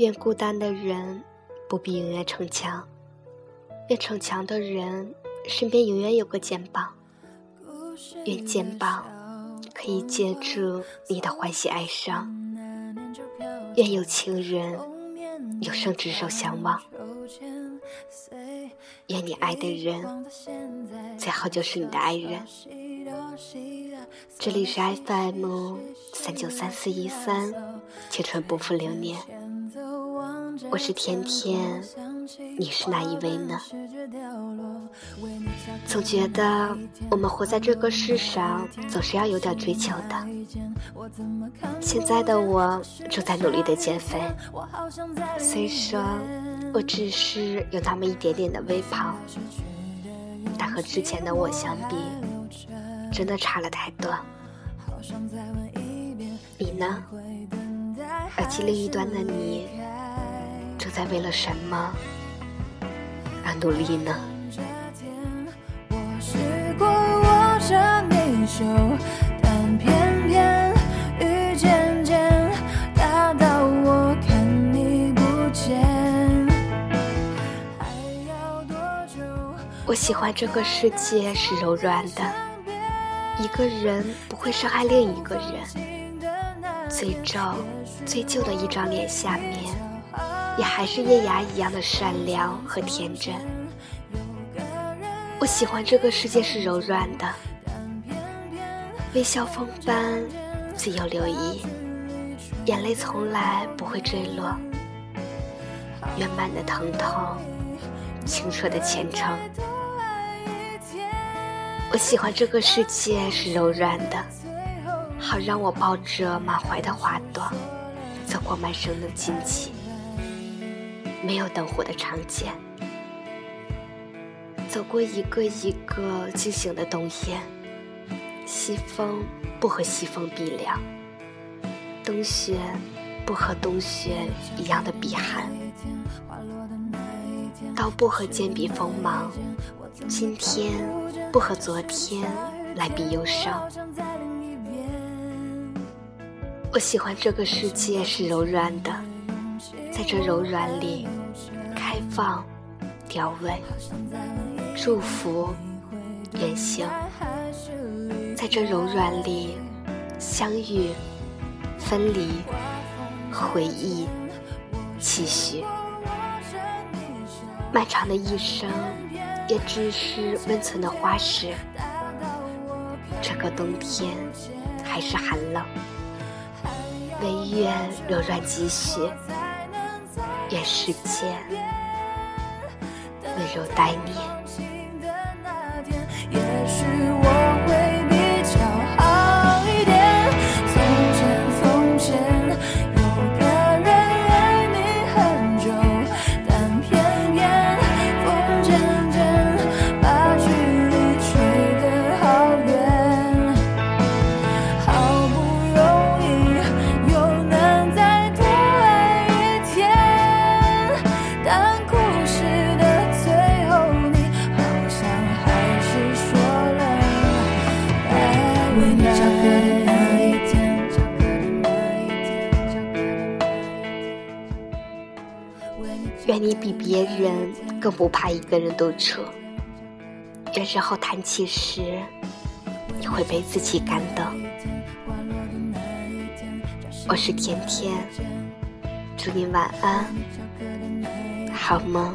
愿孤单的人不必永远逞强，愿逞强的人身边永远有个肩膀，愿肩膀可以接住你的欢喜哀伤，愿有情人有生执手相望，愿你爱的人最好就是你的爱人。这里是 FM 三九三四一三，青春不负流年。我是甜甜，你是哪一位呢？总觉得我们活在这个世上，总是要有点追求的。现在的我正在努力的减肥，虽说我只是有那么一点点的微胖，但和之前的我相比，真的差了太多。你呢？耳机另一端的你，在为了什么而努力呢？我喜欢这个世界是柔软的。一个人不会伤害另一个人，最皱、最旧的一张脸下面，也还是叶芽一样的善良和天真。我喜欢这个世界是柔软的，微笑风般自由流溢，眼泪从来不会坠落，圆满的疼痛，清澈的虔诚。我喜欢这个世界是柔软的，好让我抱着满怀的花朵，走过满生的荆棘，没有灯火的长街，走过一个一个惊醒的冬夜。西风不和西风比凉，冬雪不和冬雪一样的比寒，刀不和剑比锋芒，今天。不和昨天来比忧伤。我喜欢这个世界是柔软的，在这柔软里，开放、调味、祝福、远行，在这柔软里，相遇、分离、回忆、期许，漫长的一生。也只是温存的花时，这个冬天还是寒冷，唯愿柔软积蓄，愿世间温柔待你。愿你比别人更不怕一个人独处。愿日后谈起时，你会被自己感动。我是甜甜，祝你晚安，好梦。